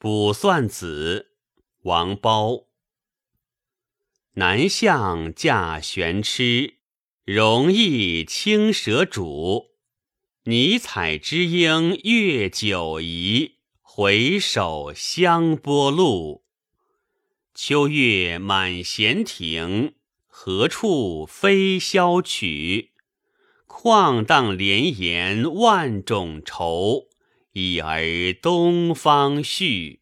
卜算子，王褒。南向驾悬螭，容易青蛇主。尼采之鹰越九夷，回首香波路。秋月满闲庭，何处飞箫曲？旷荡连延万种愁。已而东方旭。